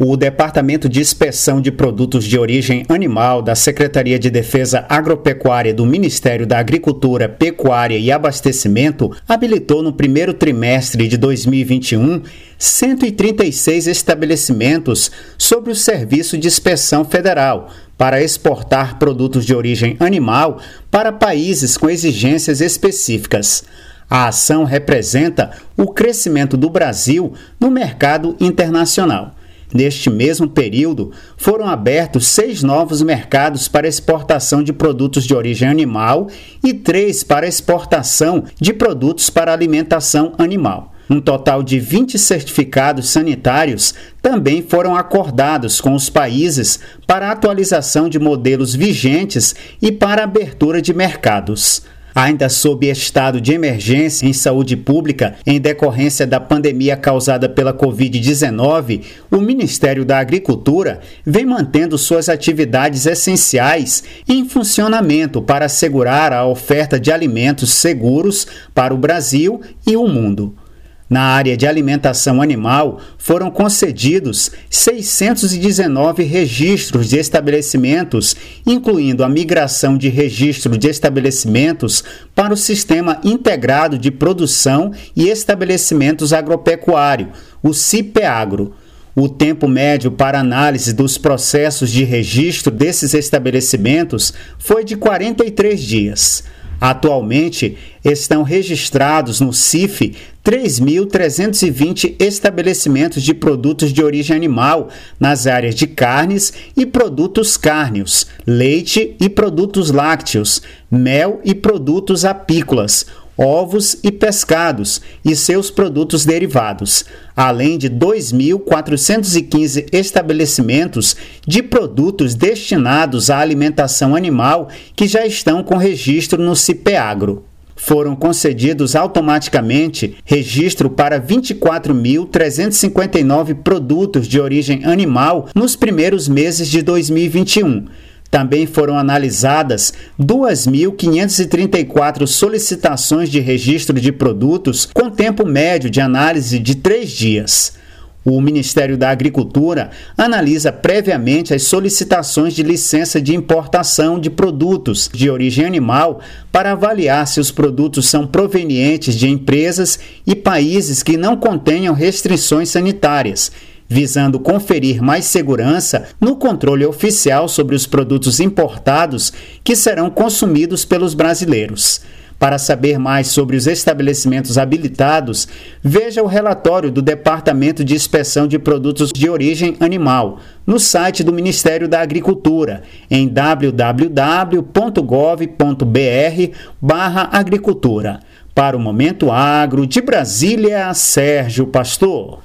O Departamento de Inspeção de Produtos de Origem Animal da Secretaria de Defesa Agropecuária do Ministério da Agricultura, Pecuária e Abastecimento habilitou no primeiro trimestre de 2021 136 estabelecimentos sobre o Serviço de Inspeção Federal para exportar produtos de origem animal para países com exigências específicas. A ação representa o crescimento do Brasil no mercado internacional. Neste mesmo período, foram abertos seis novos mercados para exportação de produtos de origem animal e três para exportação de produtos para alimentação animal. Um total de 20 certificados sanitários também foram acordados com os países para atualização de modelos vigentes e para abertura de mercados ainda sob estado de emergência em saúde pública em decorrência da pandemia causada pela Covid-19, o Ministério da Agricultura vem mantendo suas atividades essenciais em funcionamento para assegurar a oferta de alimentos seguros para o Brasil e o mundo. Na área de alimentação animal, foram concedidos 619 registros de estabelecimentos, incluindo a migração de registro de estabelecimentos para o Sistema Integrado de Produção e Estabelecimentos Agropecuário, o CIPEAGRO. O tempo médio para análise dos processos de registro desses estabelecimentos foi de 43 dias. Atualmente, estão registrados no CIF 3.320 estabelecimentos de produtos de origem animal nas áreas de carnes e produtos cárneos, leite e produtos lácteos, mel e produtos apícolas, ovos e pescados e seus produtos derivados, além de 2.415 estabelecimentos de produtos destinados à alimentação animal que já estão com registro no CIPEAGRO. Foram concedidos automaticamente registro para 24.359 produtos de origem animal nos primeiros meses de 2021 também foram analisadas 2.534 solicitações de registro de produtos com tempo médio de análise de três dias. O Ministério da Agricultura analisa previamente as solicitações de licença de importação de produtos de origem animal para avaliar se os produtos são provenientes de empresas e países que não contenham restrições sanitárias visando conferir mais segurança no controle oficial sobre os produtos importados que serão consumidos pelos brasileiros. Para saber mais sobre os estabelecimentos habilitados, veja o relatório do Departamento de Inspeção de Produtos de Origem Animal no site do Ministério da Agricultura em www.gov.br/agricultura. Para o Momento Agro de Brasília, Sérgio Pastor.